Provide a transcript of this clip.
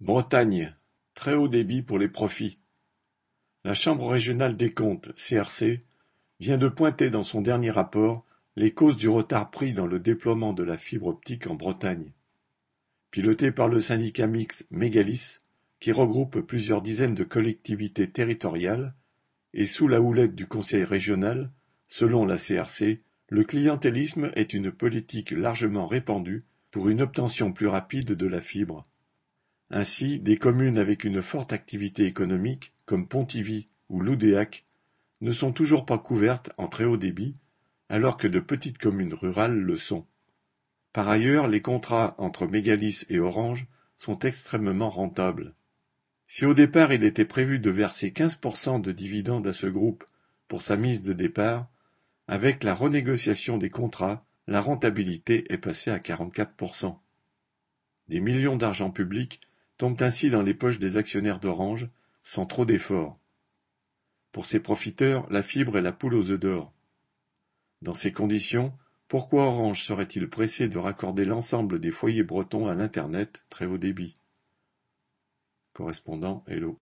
Bretagne: très haut débit pour les profits. La Chambre régionale des comptes (CRC) vient de pointer dans son dernier rapport les causes du retard pris dans le déploiement de la fibre optique en Bretagne. Piloté par le syndicat mixte Mégalis, qui regroupe plusieurs dizaines de collectivités territoriales, et sous la houlette du conseil régional, selon la CRC, le clientélisme est une politique largement répandue pour une obtention plus rapide de la fibre. Ainsi, des communes avec une forte activité économique, comme Pontivy ou Loudéac, ne sont toujours pas couvertes en très haut débit, alors que de petites communes rurales le sont. Par ailleurs, les contrats entre Mégalis et Orange sont extrêmement rentables. Si au départ il était prévu de verser 15% de dividendes à ce groupe pour sa mise de départ, avec la renégociation des contrats, la rentabilité est passée à 44%. Des millions d'argent public tombent ainsi dans les poches des actionnaires d'Orange, sans trop d'efforts. Pour ces profiteurs, la fibre est la poule aux œufs d'or. Dans ces conditions, pourquoi Orange serait-il pressé de raccorder l'ensemble des foyers bretons à l'Internet très haut débit? Correspondant Hello.